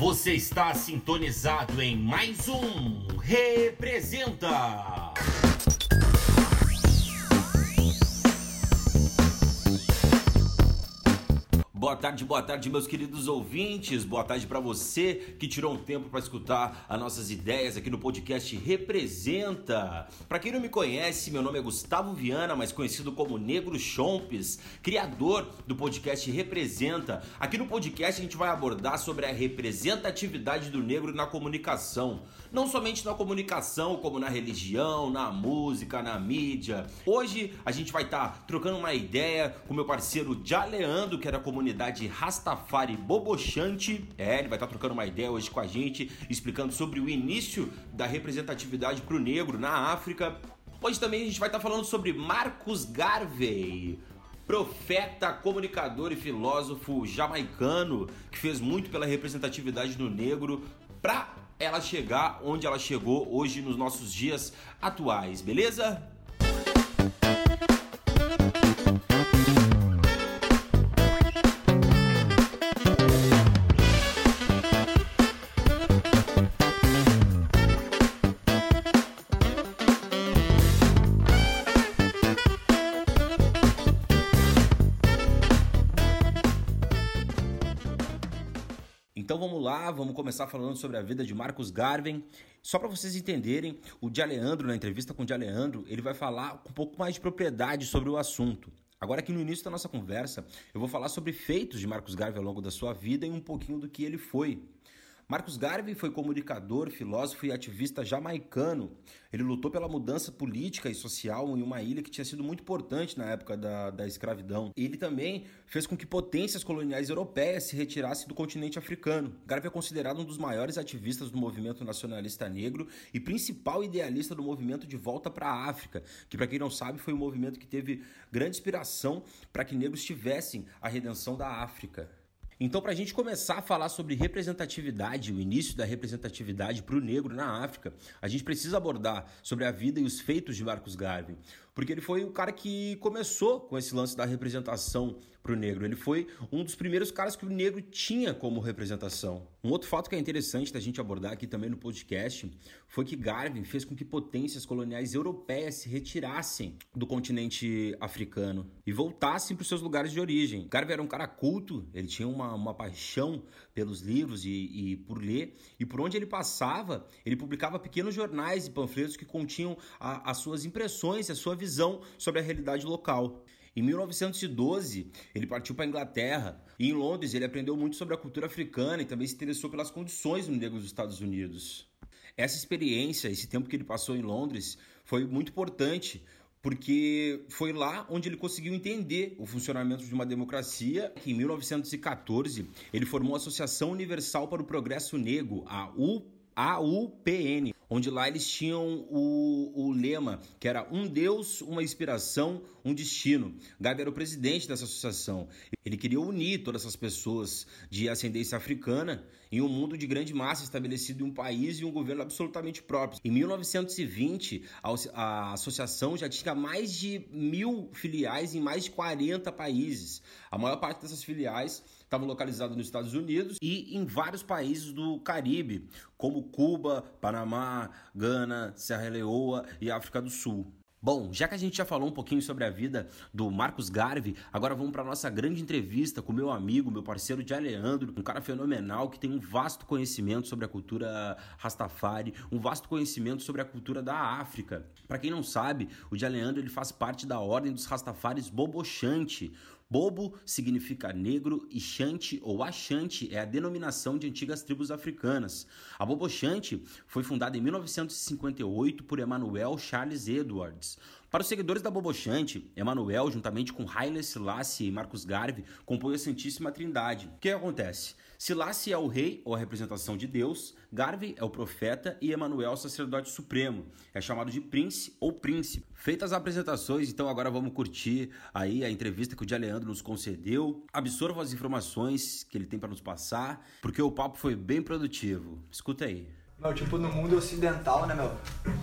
Você está sintonizado em mais um Representa. Boa tarde, boa tarde, meus queridos ouvintes. Boa tarde para você que tirou um tempo para escutar as nossas ideias aqui no podcast Representa. Para quem não me conhece, meu nome é Gustavo Viana, mais conhecido como Negro Chompes, criador do podcast Representa. Aqui no podcast a gente vai abordar sobre a representatividade do negro na comunicação, não somente na comunicação, como na religião, na música, na mídia. Hoje a gente vai estar tá trocando uma ideia com meu parceiro Jaleando, que era é comunidade Rastafari Bobochante. É, ele vai estar trocando uma ideia hoje com a gente, explicando sobre o início da representatividade para o negro na África. Hoje também a gente vai estar falando sobre Marcus Garvey, profeta, comunicador e filósofo jamaicano que fez muito pela representatividade do negro para ela chegar onde ela chegou hoje nos nossos dias atuais, beleza? Vamos começar falando sobre a vida de Marcos Garvin. Só para vocês entenderem, o de Aleandro, na entrevista com o de Aleandro, ele vai falar com um pouco mais de propriedade sobre o assunto. Agora aqui no início da nossa conversa, eu vou falar sobre feitos de Marcos Garvey ao longo da sua vida e um pouquinho do que ele foi. Marcus Garvey foi comunicador, filósofo e ativista jamaicano. Ele lutou pela mudança política e social em uma ilha que tinha sido muito importante na época da, da escravidão. Ele também fez com que potências coloniais europeias se retirassem do continente africano. Garvey é considerado um dos maiores ativistas do movimento nacionalista negro e principal idealista do movimento de volta para a África, que para quem não sabe foi um movimento que teve grande inspiração para que negros tivessem a redenção da África. Então, para a gente começar a falar sobre representatividade, o início da representatividade para o negro na África, a gente precisa abordar sobre a vida e os feitos de Marcos Garvey, porque ele foi o cara que começou com esse lance da representação para o negro. Ele foi um dos primeiros caras que o negro tinha como representação. Um outro fato que é interessante da gente abordar aqui também no podcast foi que Garvey fez com que potências coloniais europeias se retirassem do continente africano e voltassem para os seus lugares de origem. Garvey era um cara culto, ele tinha uma, uma paixão pelos livros e, e por ler, e por onde ele passava, ele publicava pequenos jornais e panfletos que continham a, as suas impressões a sua visão sobre a realidade local. Em 1912, ele partiu para a Inglaterra e em Londres ele aprendeu muito sobre a cultura africana e também se interessou pelas condições do negro dos Estados Unidos. Essa experiência, esse tempo que ele passou em Londres, foi muito importante porque foi lá onde ele conseguiu entender o funcionamento de uma democracia. Em 1914, ele formou a Associação Universal para o Progresso Negro, a UPN, onde lá eles tinham o, o lema que era um Deus, uma inspiração, um destino. Gabi era o presidente dessa associação. Ele queria unir todas essas pessoas de ascendência africana em um mundo de grande massa estabelecido em um país e um governo absolutamente próprio. Em 1920, a, a associação já tinha mais de mil filiais em mais de 40 países. A maior parte dessas filiais estavam localizadas nos Estados Unidos e em vários países do Caribe, como Cuba, Panamá, Gana, Serra Leoa e África do Sul. Bom, já que a gente já falou um pouquinho sobre a vida do Marcos Garvey, agora vamos para nossa grande entrevista com meu amigo, meu parceiro de Leandro, um cara fenomenal que tem um vasto conhecimento sobre a cultura Rastafari, um vasto conhecimento sobre a cultura da África. Para quem não sabe, o de Leandro ele faz parte da ordem dos Rastafaris Bobochante, Bobo significa negro e Xante ou Axante é a denominação de antigas tribos africanas. A Bobochante foi fundada em 1958 por Emmanuel Charles Edwards. Para os seguidores da Bobochante, Emmanuel, juntamente com Haile Selassie e Marcos Garvey, compõe a Santíssima Trindade. O que acontece? Selassie é o rei ou a representação de Deus, Garvey é o profeta e Emmanuel o sacerdote supremo. É chamado de Prince ou Príncipe. Feitas as apresentações, então agora vamos curtir aí a entrevista que o Leandro nos concedeu. Absorvam as informações que ele tem para nos passar, porque o papo foi bem produtivo. Escuta aí. Meu, tipo, no mundo ocidental, né, meu?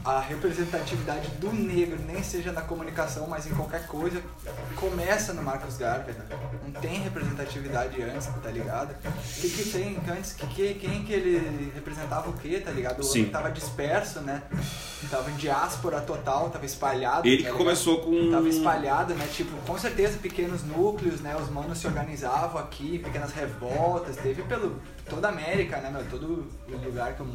A representatividade do negro, nem seja na comunicação, mas em qualquer coisa, começa no Marcos Garvey, né? Não tem representatividade antes, tá ligado? O que, que tem antes? Que, que, quem que ele representava o quê, tá ligado? O Sim. homem tava disperso, né? Tava em diáspora total, tava espalhado. Ele tá que começou com. Tava espalhado, né? Tipo, com certeza pequenos núcleos, né? Os manos se organizavam aqui, pequenas revoltas, teve pelo toda a América, né, meu? Todo lugar que o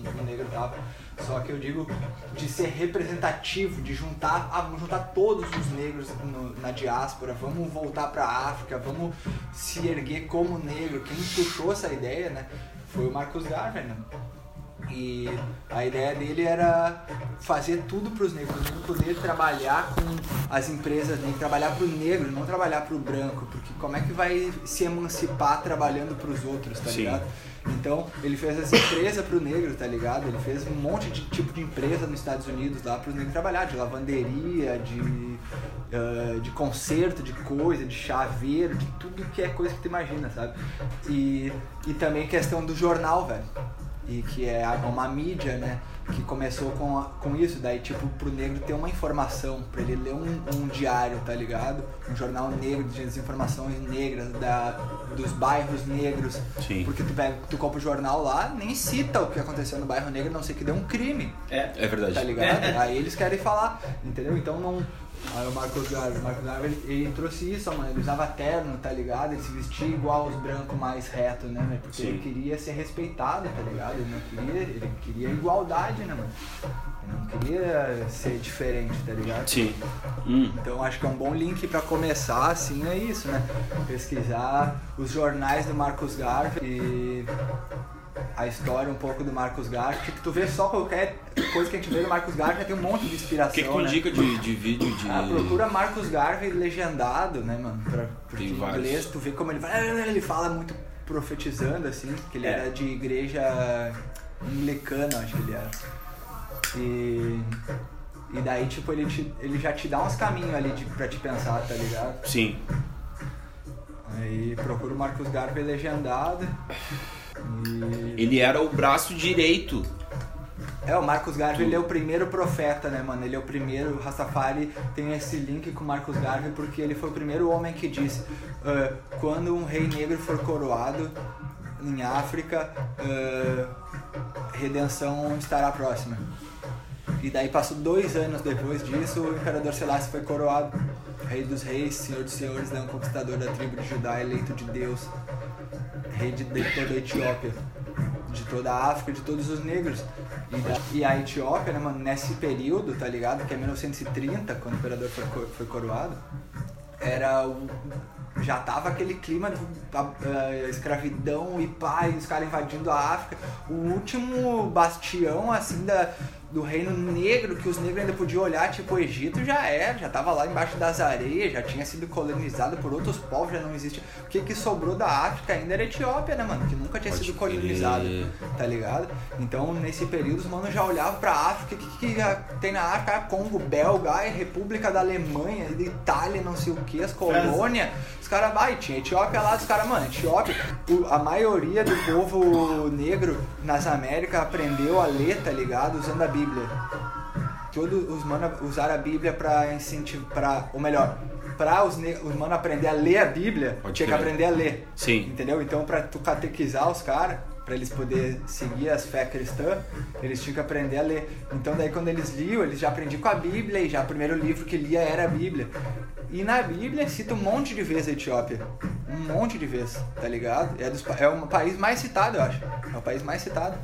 Só que eu digo de ser representativo, de juntar, ah, vamos juntar todos os negros no- na diáspora, vamos voltar pra África, vamos se erguer como negro. Quem puxou essa ideia, né? Foi o Marcos Garvey, né? E a ideia dele era fazer tudo para os negros, negro poder trabalhar com as empresas negras, trabalhar para o negro, não trabalhar para o branco, porque como é que vai se emancipar trabalhando para os outros, tá Sim. ligado? Então ele fez essa empresa para o negro, tá ligado? Ele fez um monte de tipo de empresa nos Estados Unidos lá para os negros trabalhar, de lavanderia, de, ah, de conserto de coisa, de chaveiro, de tudo que é coisa que tu imagina, sabe? E, e também questão do jornal, velho e que é uma mídia, né? Que começou com, a- com isso, daí tipo pro negro ter uma informação, pra ele ler um, um diário, tá ligado? Um jornal negro de informações negras da, dos bairros negros. Sim. Porque tu pega, tu compra o jornal lá, nem cita o que aconteceu no bairro negro, a não sei que deu um crime, É. É verdade. tá ligado? Aí eles querem falar, entendeu? Então não. Aí o Marcos Garvey, o Marcos Garvey, ele, ele trouxe isso, mano. Ele usava terno, tá ligado? Ele se vestia igual os brancos mais retos, né, velho? Porque Sim. ele queria ser respeitado, tá ligado? Ele não queria, ele queria igualdade, né, mano? Ele não queria ser diferente, tá ligado? Sim. Hum. Então acho que é um bom link pra começar, assim, é isso, né? Pesquisar os jornais do Marcos Garvey e a história um pouco do Marcos Garvey. Tipo, tu vê só qualquer coisa que a gente vê do Marcos Garvey, já tem um monte de inspiração, que, que tu né? indica de, de vídeo de. Ah, procura Marcos Garvey legendado, né, mano? Pra, porque Tem em vários. inglês tu vê como ele vai. Ele fala muito profetizando, assim, que ele É. era de igreja anglicana, acho que ele era. E. E daí, tipo, ele, te, ele já te dá uns caminhos ali de, pra te pensar, tá ligado? Sim. Aí procura o Marcos Garvey legendado. Ele era o braço direito. É, o Marcos Garvey ele é o primeiro profeta, né, mano? Ele é o primeiro, o Rastafari tem esse link com o Marcos Garvey porque ele foi o primeiro homem que disse ah, quando um rei negro for coroado em África, ah, redenção estará próxima. E daí passou dois anos depois disso, o imperador Selassie foi coroado. Rei dos reis, senhor dos senhores, né, um conquistador da tribo de Judá, eleito de Deus. Rei de, toda a Etiópia de toda a África, de todos os negros. E, a Etiópia, né, mano, nesse período, tá ligado? Que é 1930, quando o imperador foi, foi coroado, era o. Já tava aquele clima de a escravidão e e os caras invadindo a África. O último bastião, assim, da, do reino negro, que os negros ainda podiam olhar, tipo, o Egito já era, já tava lá embaixo das areias, já tinha sido colonizado por outros povos, já não existe. O que, que sobrou da África ainda era a Etiópia, né, mano? Que nunca tinha Pode sido colonizado, tá ligado? Então, nesse período, os manos já olhavam pra África, o que, que a- tem na África? Ah, Congo, Belga, República da Alemanha, da Itália, não sei o que, as colônias. Os caras, vai, tinha Etiópia lá, os caras, mano, Etiópia, a maioria do povo negro nas Américas aprendeu a ler, tá ligado? Usando a Bíblia. Todos os manos usaram a Bíblia pra incentivar, ou melhor, pra os, os manos aprender a ler a Bíblia, Pode tinha que aprender a ler. Sim. Entendeu? Então, pra tu catequizar os caras, pra eles poderem seguir as fé cristã, eles tinham que aprender a ler. Então, daí quando eles liam, eles já aprendiam com a Bíblia e já o primeiro livro que lia era a Bíblia. E na Bíblia cita um monte de vezes a Etiópia. Um monte de vezes, tá ligado? É, dos, é o país mais citado, eu acho. É o país mais citado.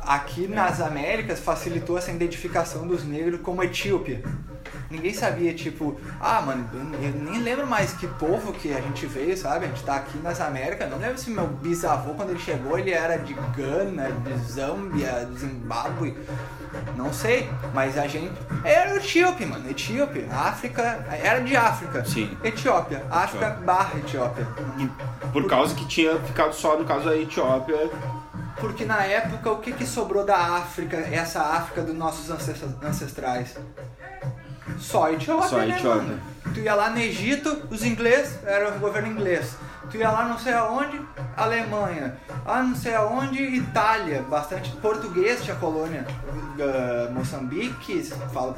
Aqui nas Américas facilitou essa identificação dos negros como etíope. Ninguém sabia, tipo, ah, mano, eu nem lembro mais que povo que a gente veio, sabe? A gente tá aqui nas Américas. Não lembro se meu bisavô, quando ele chegou, ele era de Gana, de Zâmbia, de Zimbábue. Não sei, mas a gente. Era etíope, mano. Etíope. África. Era de África. Sim. Etiópia. África Etiópia. barra Etiópia. Por causa que tinha ficado só no caso da Etiópia. Porque na época, o que, que sobrou da África, essa África dos nossos ancestra- ancestrais? Só Etiópia, Só né, mano? Tu ia lá no Egito, os ingleses, era o governo inglês. Tu ia lá não sei aonde, Alemanha. Ah, não sei aonde, Itália. Bastante português tinha colônia. Uh, Moçambique, fala,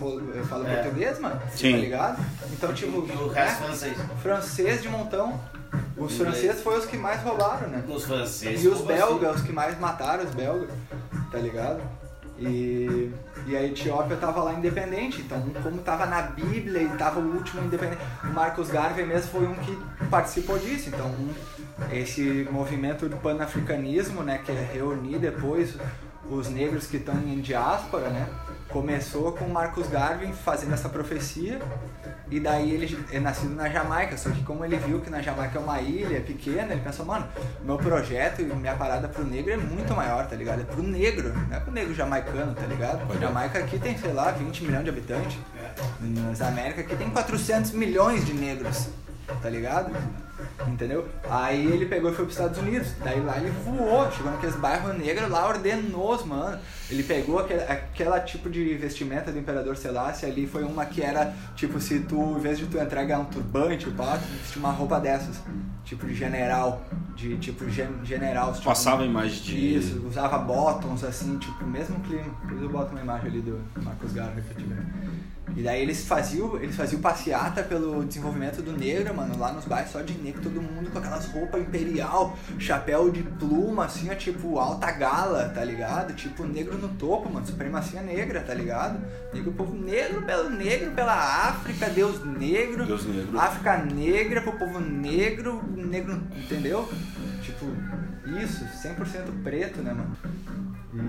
fala É. português, mano? Sim. Tá ligado? Então, tipo. E o resto francês. francês de montão. Os franceses foram os que mais roubaram, né? Os franceses. E os belgas, os que mais mataram os belgas, tá ligado? E, e a Etiópia tava lá independente, então como tava na Bíblia e tava o último independente, o Marcos Garvey mesmo foi um que participou disso, então um- esse movimento do panafricanismo, né, que é reunir depois os negros que estão em diáspora, né, começou com o Marcus Garvey fazendo essa profecia e daí ele é nascido na Jamaica, só que como ele viu que na Jamaica é uma ilha pequena, ele pensou, mano, meu projeto e minha parada pro negro é muito maior, tá ligado? É pro negro, não é pro negro jamaicano, tá ligado? Pode. Jamaica aqui tem, sei lá, 20 milhões de habitantes. Nas Américas aqui tem 400 milhões de negros, tá ligado? Entendeu? Aí ele pegou e foi pros Estados Unidos. Daí lá ele voou, chegou naqueles bairros negros lá, ordenou os mano. Ele pegou aquele, aquela tipo de vestimenta do Imperador Selassie ali, foi uma que era tipo se tu, em vez de tu entrar e ganhar um turbante, pá, tu vestia uma roupa dessas. Tipo de general. De tipo gen- general. Tipo, Passava a imagem de. isso, usava bottoms assim, tipo, mesmo clima. Depois eu boto uma imagem ali do Marcos Garvey pra te ver. E daí eles faziam, eles faziam passeata pelo desenvolvimento do negro, mano, lá nos bairros só de negro, todo mundo com aquelas roupas imperial, chapéu de pluma, assim, ó, tipo, alta gala, tá ligado? Tipo, negro no topo, mano, supremacia negra, tá ligado? Negro, povo negro pelo negro, pela África, Deus negro. Deus negro. África negra pro povo negro, negro, entendeu? Tipo, isso, 100% preto, né, mano?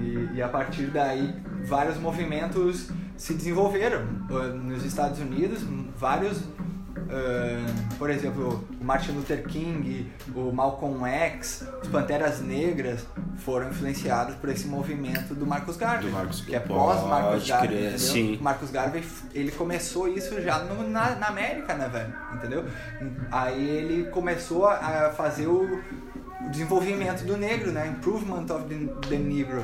E, e a partir daí, vários movimentos se desenvolveram. Uh, Nos Estados Unidos, vários. uh, por exemplo, o Martin Luther King, o Malcolm X, os Panteras Negras foram influenciados por esse movimento do Marcus Garvey, Do Marcus- que é pós Marcus Garvey, sim. Marcus Garvey, ele começou isso já no- na, na América, né, velho? Entendeu? Aí ele começou a fazer o, o desenvolvimento do negro, né? Improvement of the, the Negro.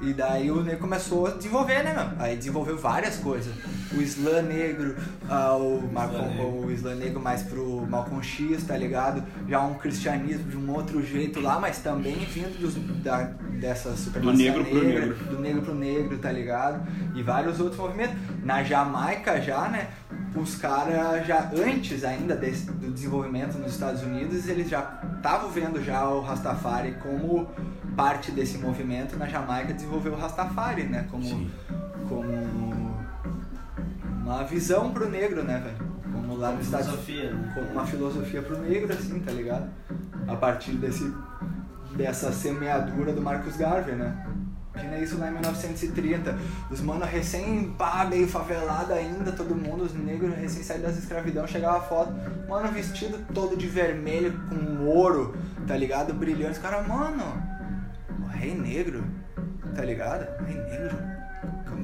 E daí o negro começou a desenvolver, né, meu? Aí desenvolveu várias coisas. O Islã negro, o, Malcolm, negro. o Islã negro mais pro Malcolm X, tá ligado? Já um cristianismo de um outro jeito lá, mas também vindo dos, da, dessa supremacia negro pro negra, negro. do negro pro negro, tá ligado? E vários outros movimentos. Na Jamaica já, né? Os caras já antes ainda desse, do desenvolvimento nos Estados Unidos, eles já estavam vendo já o Rastafari como parte desse movimento. Na Jamaica desenvolveu o Rastafari, né? Como, Sim. como uma visão pro negro, né, velho? Como lá nos Estados Filosofia, né? como uma filosofia pro negro, assim, tá ligado? A partir desse, dessa semeadura do Marcus Garvey, né? Imagina isso lá em 1930, os mano recém, pá, meio favelado ainda, todo mundo, os negros recém saídos da escravidão, chegava a foto, mano vestido todo de vermelho, com ouro, tá ligado? Brilhante, os caras, mano, o rei negro, tá ligado? Rei negro.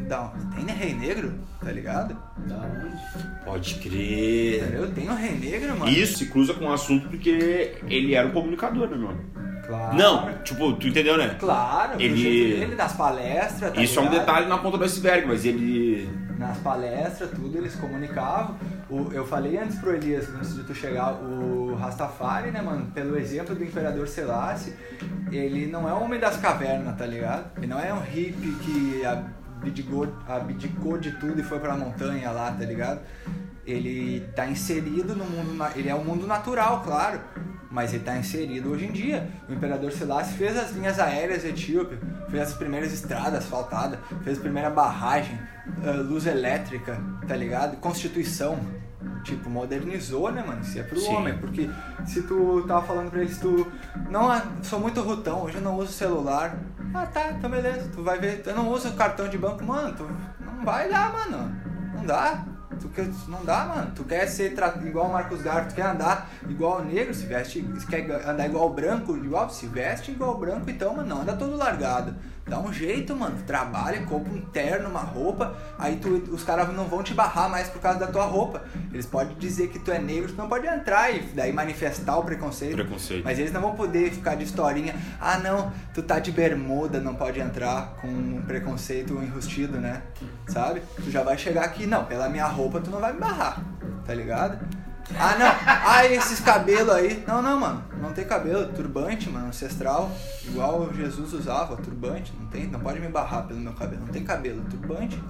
Um- Tem rei negro, tá ligado? Da onde? Pode crer. Entendeu? Tem o rei negro, mano. Isso se cruza com o assunto porque ele era um comunicador, né, mano? Claro. Não, tipo, tu entendeu, né? Claro, Ele- jeito dele, das palestras, tá Isso é um ligado? detalhe na ponta do iceberg, mas ele. Nas palestras, tudo, eles comunicavam. O, eu falei antes pro Elias, antes de tu chegar, o Rastafari, né, mano, pelo exemplo do Imperador Selassie, ele não é um homem das cavernas, tá ligado? Ele não é um hippie que abdicou, abdicou de tudo e foi pra montanha lá, tá ligado? Ele tá inserido no mundo, ele é um mundo natural, claro, mas ele tá inserido hoje em dia. O Imperador Selassie fez as linhas aéreas etíope, fez as primeiras estradas asfaltadas, fez a primeira barragem, ah, luz elétrica, tá ligado? Constituição. Tipo, modernizou, né, mano? Isso é pro Sim. homem. Porque se tu tava falando pra eles, tu. Não, sou muito rutão, hoje eu não uso celular. Ah, tá, então beleza. Tu vai ver. Eu não uso cartão de banco, mano. Tu não vai dar, mano. Não dá. Tu quer, não dá, mano. Tu quer ser tra- igual o Marcos Garro, tu quer andar igual o negro, se veste. Se quer andar igual o branco, igual, se veste igual o branco, então, mano, não anda todo largado. Dá um jeito, mano. Trabalha, compra um terno, uma roupa. Aí tu, os caras não vão te barrar mais por causa da tua roupa. Eles podem dizer que tu é negro, tu não pode entrar e daí manifestar o preconceito. Preconceito. Mas eles não vão poder ficar de historinha. Ah, não, tu tá de bermuda, não pode entrar com um preconceito enrustido, né? Sabe? Tu já vai chegar aqui, não, pela minha roupa tu não vai me barrar, tá ligado? Ah, não. Ah, esses cabelos aí. Não, não, mano. Não tem cabelo. Turbante, mano. Ancestral. Igual Jesus usava. Turbante. Não tem. Não pode me barrar pelo meu cabelo. Não tem cabelo. Turbante.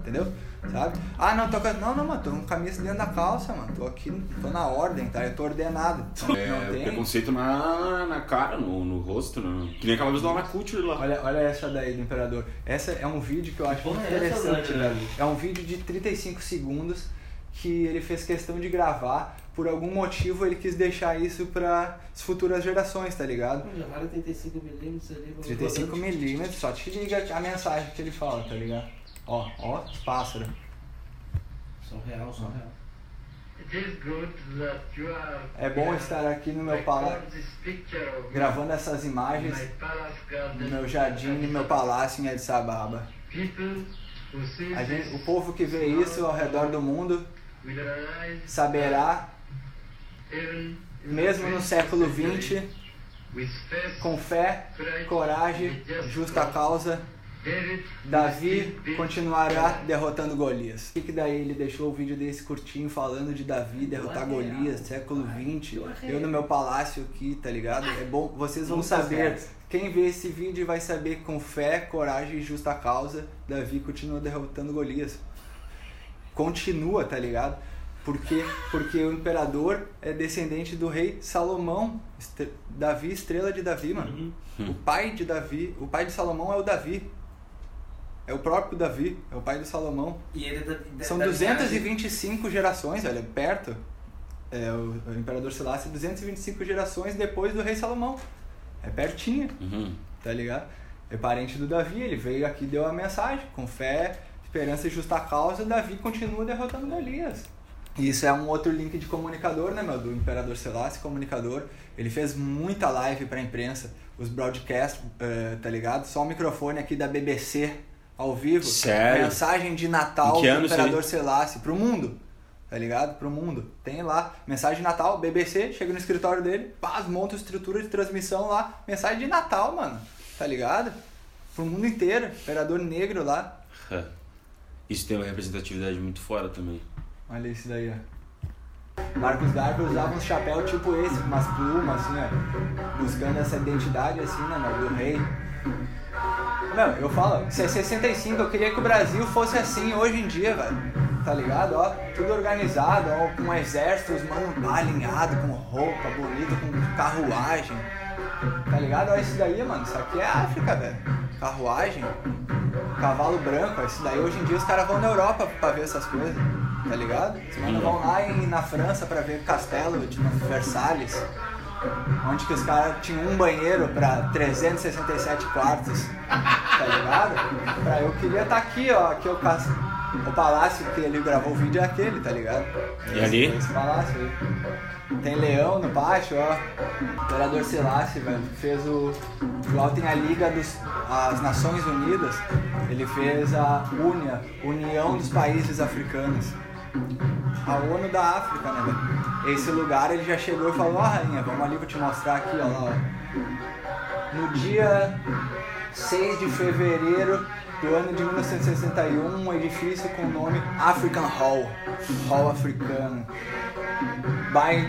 Entendeu? Sabe? Ah, não. Tô com... Não, não, mano. Tô com camisa dentro da calça, mano. Tô aqui. Tô na ordem, tá? Eu tô ordenado. É, não tem. preconceito na, na cara, no, no rosto. No... Que nem aquela vez do Ana Culture lá. Olha, olha essa daí do Imperador. Essa é um vídeo que eu acho muito é interessante, velho. É um vídeo de 35 segundos que ele fez questão de gravar. Por algum motivo ele quis deixar isso para as futuras gerações, tá ligado? Já 35mm ali. 35mm, só te liga a mensagem que ele fala, tá ligado? Ó, ó, os pássaros. São real, são real. É bom estar aqui no meu palácio, gravando essas imagens no meu jardim, no meu palácio em Addis Ababa. Gente, o povo que vê isso ao redor do mundo saberá, mesmo no século XX, com fé, coragem, justa causa, Davi continuará derrotando Golias. O que, daí ele deixou o vídeo desse curtinho falando de Davi derrotar Golias, século XX? Eu no meu palácio aqui, tá ligado? É bom, vocês vão saber. Quem vê esse vídeo vai saber que com fé, coragem e justa causa, Davi continua derrotando Golias continua, tá ligado? Porque, porque o imperador é descendente do rei Salomão, Davi, estrela de Davi, mano. Uhum. O pai de Davi, o pai de Salomão é o Davi. É o próprio Davi, é o pai de Salomão. E ele é da, da, São 225 gerações, olha, perto. É, o, o imperador Selassie, 225 gerações depois do rei Salomão. É pertinho, uhum. tá ligado? É parente do Davi, ele veio aqui e deu a mensagem, com fé, Esperança e justa causa, Davi continua derrotando Golias. E isso é um outro link de comunicador, né, meu? Do Imperador Selassie, comunicador. Ele fez muita live pra imprensa, os broadcasts, uh, tá ligado? Só o microfone aqui da BBC ao vivo. Sério? Mensagem de Natal do Imperador Selassie pro mundo. Tá ligado? Pro mundo. Tem lá, mensagem de Natal, BBC, chega no escritório dele, paz, monta estrutura de transmissão lá, mensagem de Natal, mano. Tá ligado? Pro mundo inteiro. Imperador negro lá. Isso tem uma representatividade muito fora também. Olha isso daí, ó. Marcos Garvey usava um chapéu tipo esse, com umas plumas, assim, ó. Buscando essa identidade, assim, né, do rei. Meu, eu falo, se é 65, eu queria que o Brasil fosse assim hoje em dia, velho. Tá ligado? Ó, tudo organizado, ó, com exércitos, mano, alinhado, com roupa bonita, com carruagem. Tá ligado? Olha isso daí, mano. Isso aqui é África, velho. Carruagem, cavalo branco. Isso daí hoje em dia os caras vão na Europa pra ver essas coisas. Tá ligado? Os manos vão lá em, na França pra ver castelo de Versalhes. Onde que os caras tinham um banheiro pra 367 quartos. Tá ligado? Pra, eu queria estar tá aqui, ó. Aqui é o castelo o palácio que ele gravou o vídeo é aquele, tá ligado? E ali? Esse palácio aí. Tem leão no pátio, ó. O Imperador Selassie, velho, fez o. Igual tem a Liga dos. as Nações Unidas, ele fez a UNIA, União dos Países Africanos. A ONU da África, né, velho? Esse lugar ele já chegou e falou, ó, oh, rainha, vamos ali, vou te mostrar aqui, ó lá, ó. No dia 6 de fevereiro do ano de 1961, um edifício com o nome African Hall, Hall africano. By,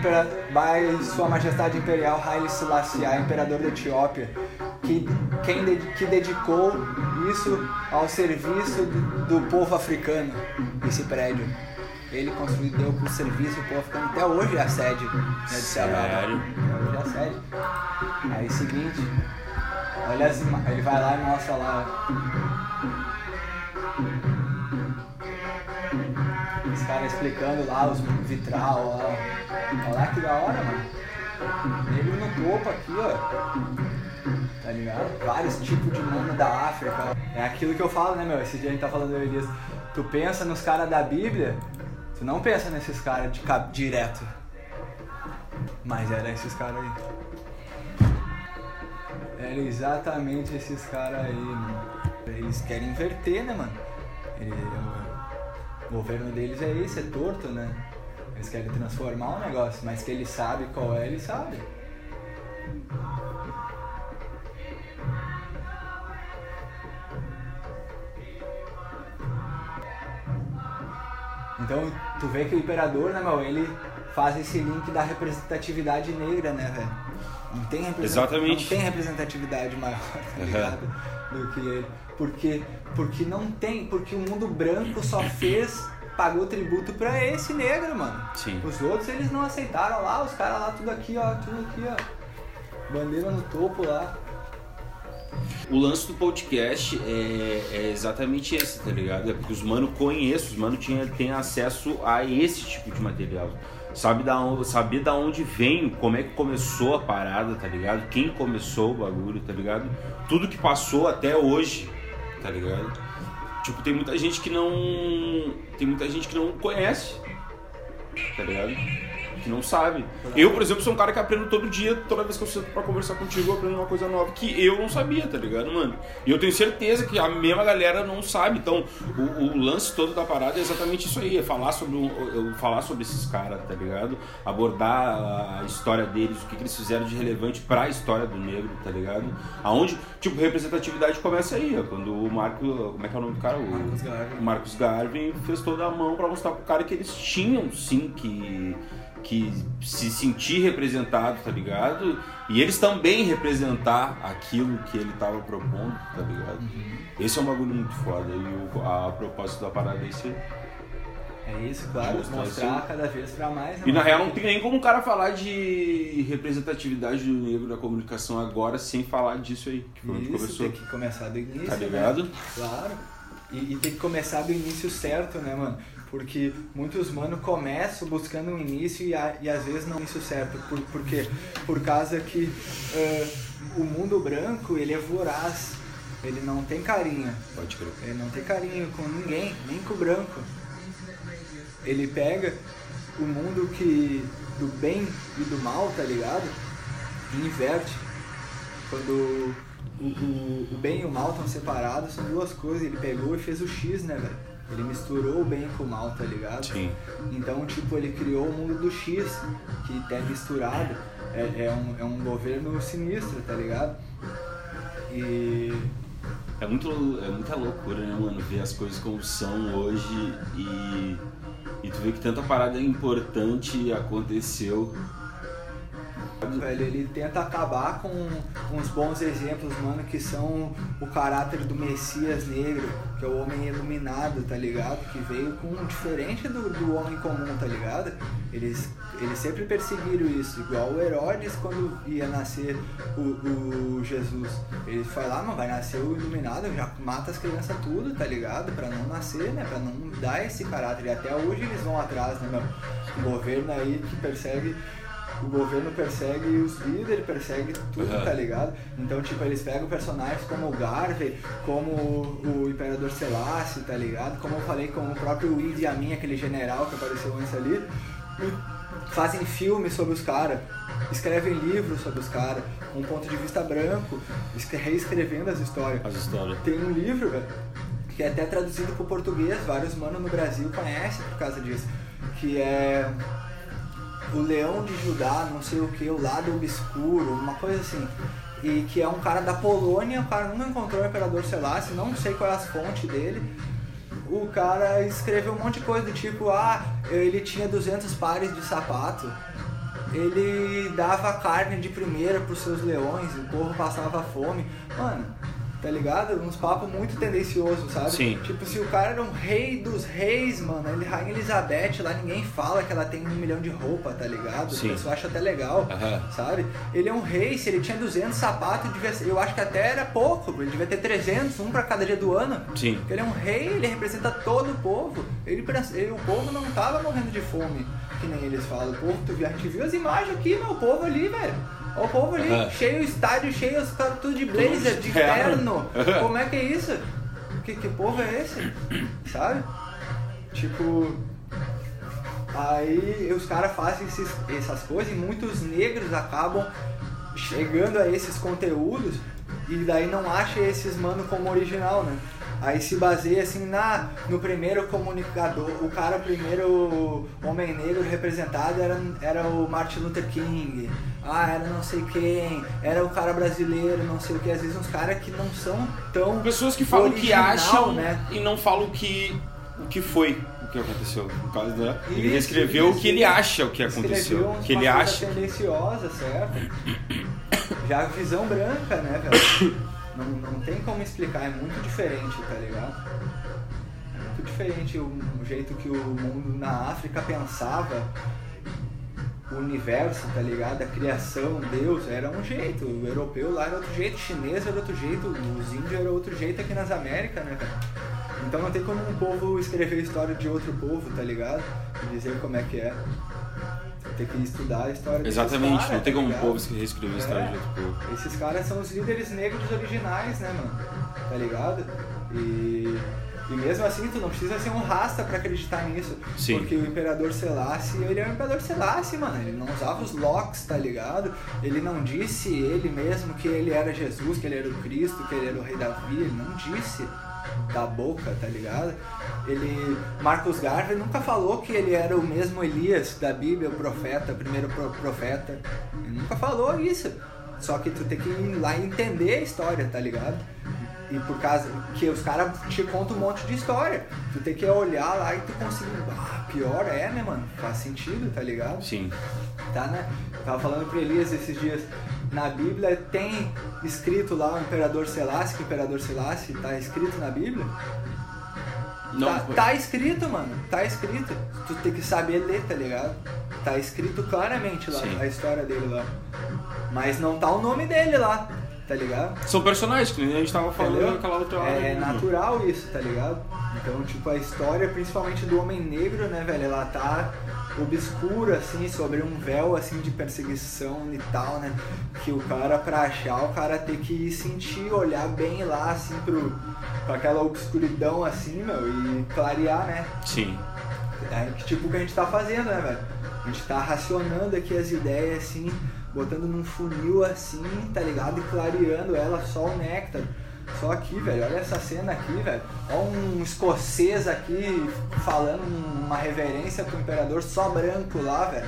by Sua Majestade Imperial Haile Selassie, Imperador da Etiópia, que, quem que dedicou isso ao serviço do, do povo africano, esse prédio. Ele construiu, deu pro serviço do povo africano, até hoje é a sede né, de Ceará. Até hoje é a sede. Aí, seguinte, olha as ele vai lá e mostra lá os caras explicando lá os vitral lá. Olha lá que da hora, mano. Ele no topo aqui, ó. Tá ligado? Vários tipos de mano da África. É aquilo que eu falo, né, meu? Esse dia a gente tá falando eu disso. Tu pensa nos caras da Bíblia, tu não pensa nesses caras de cap direto. Mas era esses caras aí. Era exatamente esses caras aí, mano. Eles querem inverter, né, mano? Ele, o governo deles é esse, é torto, né? Eles querem transformar o negócio, mas que ele sabe qual é, ele sabe. Então, tu vê que o imperador, né, meu, ele faz esse link da representatividade negra, né, velho? Não tem representatividade, Exatamente. Não tem representatividade maior, tá ligado? Do que ele. Porque, porque não tem, porque o mundo branco só fez, pagou tributo pra esse negro, mano. Sim. Os outros eles não aceitaram lá, os caras lá tudo aqui, ó, tudo aqui, ó. Bandeira no topo lá. O lance do podcast é, é exatamente esse, tá ligado? É porque os mano conhecem, os mano tinha, tem acesso a esse tipo de material. Sabe da onde, saber da onde vem, como é que começou a parada, tá ligado? Quem começou o bagulho, tá ligado? Tudo que passou até hoje, tá ligado? Tipo, tem muita gente que não. Tem muita gente que não conhece, tá ligado? Que não sabe. Eu, por exemplo, sou um cara que aprendo todo dia, toda vez que eu sento pra conversar contigo, eu aprendo uma coisa nova que eu não sabia, tá ligado, mano? E eu tenho certeza que a mesma galera não sabe. Então, o, o lance todo da parada é exatamente isso aí: é falar sobre, falar sobre esses caras, tá ligado? Abordar a história deles, o que, que eles fizeram de relevante pra história do negro, tá ligado? Aonde, tipo, representatividade começa aí, ó, quando o Marco. Como é que é o nome do cara? O Marcos Garvey. o Marcos Garvey fez toda a mão pra mostrar pro cara que eles tinham sim que que se sentir representado, tá ligado? E eles também representar aquilo que ele tava propondo, tá ligado? Esse é um bagulho muito foda e o, a propósito da parada é esse. É isso, claro, Mostrar mostrar isso. cada vez pra mais. né, E na real não tem nem como o cara falar de representatividade do negro na comunicação agora sem falar disso aí, que foi Isso, começou. tem que começar do início. Tá né? ligado? Claro. E, e tem que começar do início certo, né, mano? Porque muitos mano começam buscando um início e, a- e às vezes não é o início certo. Por, por quê? Por causa que eh, o mundo branco, ele é voraz. Ele não tem carinha. Pode crer. Ele não tem carinho com ninguém, nem com o branco. Ele pega o mundo que do bem e do mal, tá ligado? E inverte. Quando o, o, o bem e o mal estão separados, são duas coisas. Ele pegou e fez o X, né, velho? Ele misturou o bem com o mal, tá ligado? Sim. Então, tipo, ele criou o mundo do X, que é misturado. É, é, um, é um governo sinistro, tá ligado? E É, muito, é muita loucura, né, mano? Ver as coisas como são hoje e, e tu vê que tanta parada importante aconteceu. Velho, ele tenta acabar com uns bons exemplos, mano, que são o caráter do Messias negro, que é o homem iluminado, tá ligado? Que veio com diferente do, do homem comum, tá ligado? Eles, eles sempre perseguiram isso, igual o Herodes quando ia nascer o, o Jesus. Ele foi lá, não vai nascer o iluminado, já mata as crianças tudo, tá ligado? Pra não nascer, né? Pra não dar esse caráter. E até hoje eles vão atrás, né, meu? O governo aí que persegue o governo persegue os líderes, persegue tudo, Uhum. tá ligado? Então, tipo, eles pegam personagens como o Garvey, como o, o Imperador Selassie, tá ligado? Como eu falei, como o próprio Idi Amin, aquele general que apareceu antes ali, e fazem filmes sobre os caras, escrevem livros sobre os caras, com um ponto de vista branco, escre- reescrevendo as histórias. As histórias. Tem um livro, velho, que é até traduzido pro português, vários manos no Brasil conhecem por causa disso, que é o Leão de Judá, não sei o que, o Lado Obscuro, uma coisa assim. E que é um cara da Polônia, o cara nunca encontrou o Imperador Selassie, não sei qual é as fontes dele. O cara escreveu um monte de coisa do tipo, ah, ele tinha 200 pares de sapato, ele dava carne de primeira pros seus leões, o povo passava fome. Mano, tá ligado? Uns papos muito tendenciosos, sabe? Sim. Tipo, se o cara era um rei dos reis, mano, ele, Rainha Elizabeth, lá ninguém fala que ela tem um milhão de roupa, tá ligado? Sim. O pessoal acha até legal, sabe? Ele é um rei, se ele tinha 200 sapatos, ser- eu acho que até era pouco, ele devia ter 300, um pra cada dia do ano. Sim. Porque ele é um rei, ele representa todo o povo. Ele, ele- o povo não tava morrendo de fome, que nem eles falam. O povo, tu a gente viu as imagens aqui, meu, o povo ali, velho. Olha o povo ali, Aham. cheio, o estádio cheio, os caras tudo de blazer, de de terno. terno. Como é que é isso? Que, que povo é esse? Sabe? Tipo. Aí os caras fazem esses- essas coisas e muitos negros acabam chegando a esses conteúdos e daí não acha esses mano como original, né? Aí se baseia assim na no primeiro comunicador, o cara primeiro homem negro representado era, era o Martin Luther King. Ah, era não sei quem, era o cara brasileiro, não sei o que, às vezes uns caras que não são tão Pessoas que falam o que original, acham né? e não falam o que, o que foi, o que aconteceu. No caso da. Ele Isso, reescreveu o que ele acha o que aconteceu. Escreveu O que ele acha. tendenciosa, certo? Já visão branca, né, velho? Não, não tem como explicar, é muito diferente, tá ligado? É muito diferente o, o jeito que o mundo na África pensava o universo, tá ligado? A criação, Deus, era um jeito. O europeu lá era outro jeito, o chinês era outro jeito, os índios era outro jeito aqui nas Américas, né, cara? Então não tem como um povo escrever a história de outro povo, tá ligado? E dizer como é que é. Tem que estudar a história Exatamente, caras, não tem tá como um povo reescrever a história de outro povo. Esses caras são os líderes negros originais, né, mano? Tá ligado? E, e mesmo assim, tu não precisa ser um rasta pra acreditar nisso. Sim. Porque o Imperador Selassie, ele é o Imperador Selassie, mano. Ele não usava os locks, tá ligado? Ele não disse ele mesmo que ele era Jesus, que ele era o Cristo, que ele era o Rei Davi. Ele não disse da boca, tá ligado? Ele, Marcos Garvey nunca falou que ele era o mesmo Elias da Bíblia, o profeta, o primeiro pro- profeta. Ele nunca falou isso. Só que tu tem que ir lá entender a história, tá ligado? E por causa que os caras te contam um monte de história. Tu tem que olhar lá e tu conseguir. Ah, pior é, né, mano? Faz sentido, tá ligado? Sim. Tá, né? Eu tava falando pra Elias esses dias. Na Bíblia tem escrito lá o Imperador Selassie, que o Imperador Selassie tá escrito na Bíblia. Não, tá, tá escrito, mano. Tá escrito. Tu tem que saber ler, tá ligado? Tá escrito claramente lá Sim. a história dele lá. Mas não tá o nome dele lá, tá ligado? São personagens, que nem a gente tava falando Entendeu? naquela outra hora. É né? natural isso, tá ligado? Então, tipo, a história, principalmente do homem negro, né, velho? Ela tá obscura, assim, sobre um véu, assim, de perseguição e tal, né? Que o cara, pra achar, o cara tem que sentir, olhar bem lá, assim, pro, pra aquela obscuridão, assim, meu, e clarear, né? Sim. É que tipo o que a gente tá fazendo, né, velho? A gente tá racionando aqui as ideias assim, botando num funil assim, tá ligado? E clareando ela só o néctar. Só aqui, velho, olha essa cena aqui, velho. Olha um escocês aqui falando uma reverência pro imperador só branco lá, velho.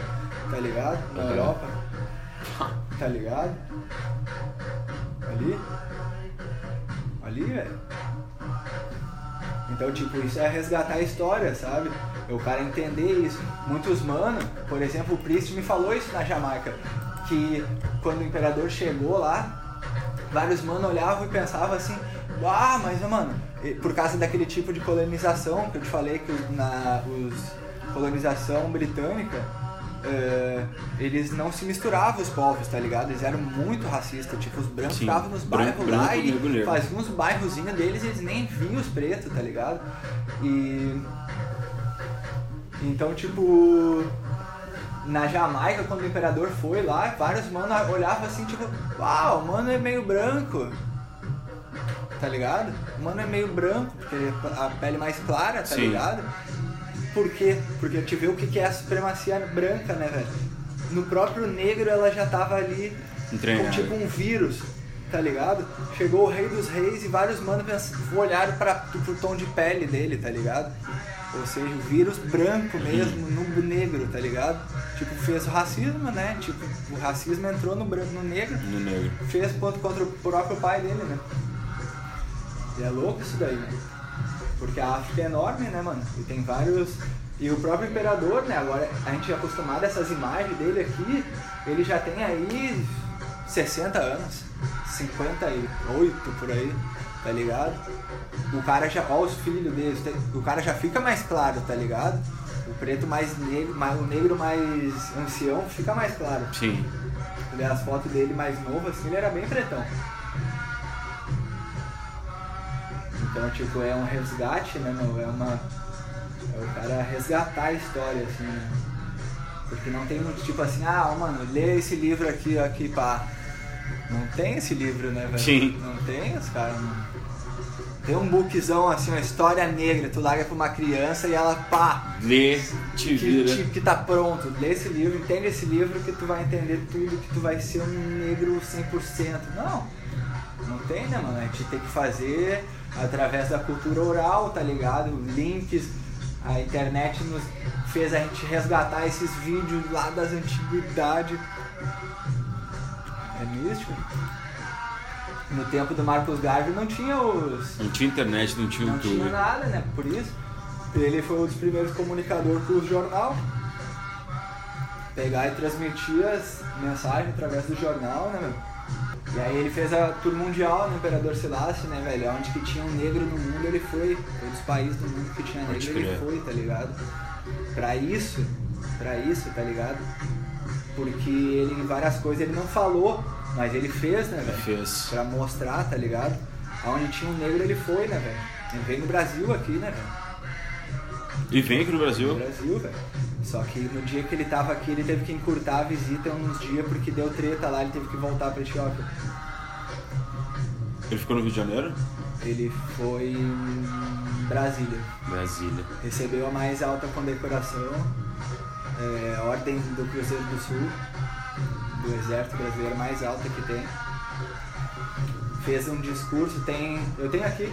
Tá ligado? Na Uhum. Europa. Tá ligado? Ali. Ali, velho. Então, tipo, isso é resgatar a história, sabe? É o cara entender isso. Muitos mano, por exemplo, o Priest me falou isso na Jamaica, que quando o imperador chegou lá, vários mano olhavam e pensavam assim, ah, mas mano, por causa daquele tipo de colonização que eu te falei que na os colonização britânica, eh, eles não se misturavam os povos, tá ligado? Eles eram muito racistas, tipo, os brancos Sim, ficavam nos branco, bairros lá branco, e negro. faziam uns bairrozinhos deles e eles nem viam os pretos, tá ligado? E. Então, tipo. Na Jamaica, quando o imperador foi lá, vários mano olhavam assim, tipo, uau, o mano é meio branco. Tá ligado? O mano é meio branco, porque a pele mais clara, tá Sim. ligado? Por quê? Porque a gente vê o que é a supremacia branca, né, velho? No próprio negro ela já tava ali com tipo um vírus, tá ligado? Chegou o rei dos reis e vários manos olharam pra, pro tom de pele dele, tá ligado? Ou seja, o vírus branco mesmo, no negro, tá ligado? Tipo, fez o racismo, né? Tipo, o racismo entrou no, branco, no negro, No negro. fez ponto contra o próprio pai dele, né? E é louco isso daí, né? Porque a África é enorme, né, mano? E tem vários. E o próprio imperador, né? Agora a gente é acostumado a essas imagens dele aqui, ele já tem aí 60 anos, 58 por aí, tá ligado? O cara já. Ó, os filhos deles, o cara já fica mais claro, tá ligado? O preto mais negro, mais, o negro mais ancião fica mais claro. Sim. Ele, as fotos dele mais novo, assim, ele era bem pretão. Então, tipo, é um resgate, né, meu? É uma. É o cara resgatar a história, assim, né? Porque não tem muito, tipo assim, ah, mano, lê esse livro aqui, aqui, pá. Não tem esse livro, né, velho? Sim. Não tem, os caras não. Tem um bookzão, assim, uma história negra, tu larga pra uma criança e ela, pá, Lê, te que, vira. que, que tá pronto. Lê esse livro, entende esse livro que tu vai entender tudo, que tu vai ser um negro 100%. Não, não tem, né, mano? A gente tem que fazer através da cultura oral, tá ligado? Links, a internet nos fez a gente resgatar esses vídeos lá das antiguidades. É místico. No tempo do Marcos Garvey não tinha os Não tinha internet, não tinha não tinha YouTube. nada, né? Por isso. Ele foi um dos primeiros comunicadores com o jornal. Pegar e transmitir as mensagens através do jornal, né, meu? E aí ele fez a tour mundial no Imperador Selassie, né, velho? Onde que tinha um negro no mundo, ele foi. Todos os países do mundo que tinha negro, ele foi, tá ligado? Pra isso, pra isso, tá ligado? Porque ele, várias coisas ele não falou, mas ele fez, né, velho? Fez. Pra mostrar, tá ligado? Aonde tinha um negro, ele foi, né, velho? Ele veio no Brasil aqui, né, velho? E vem aqui no No Brasil. Brasil, velho. Só que no dia que ele tava aqui, ele teve que encurtar a visita uns dias porque deu treta lá, ele teve que voltar pra Etiópia. Ele ficou no Rio de Janeiro? Ele foi em Brasília. Brasília. Recebeu a mais alta condecoração, é, Ordem do Cruzeiro do Sul, do Exército Brasileiro mais alta que tem. Fez um discurso, tem. Eu tenho aqui.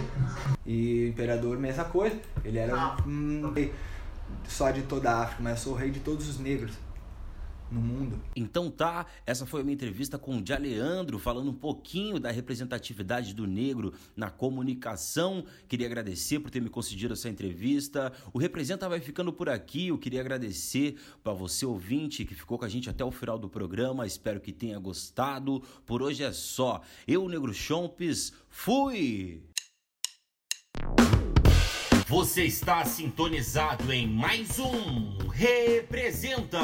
E o imperador, mesma coisa. Ele era um rei só de toda a África, mas eu sou o rei de todos os negros no mundo. Então tá, essa foi a minha entrevista com o Dialeandro, falando um pouquinho da representatividade do negro na comunicação. Queria agradecer por ter me concedido essa entrevista. O Representa vai ficando por aqui. Eu queria agradecer para você ouvinte que ficou com a gente até o final do programa. Espero que tenha gostado. Por hoje é só. Eu, Negro Chompes, fui! Você está sintonizado em mais um Representa.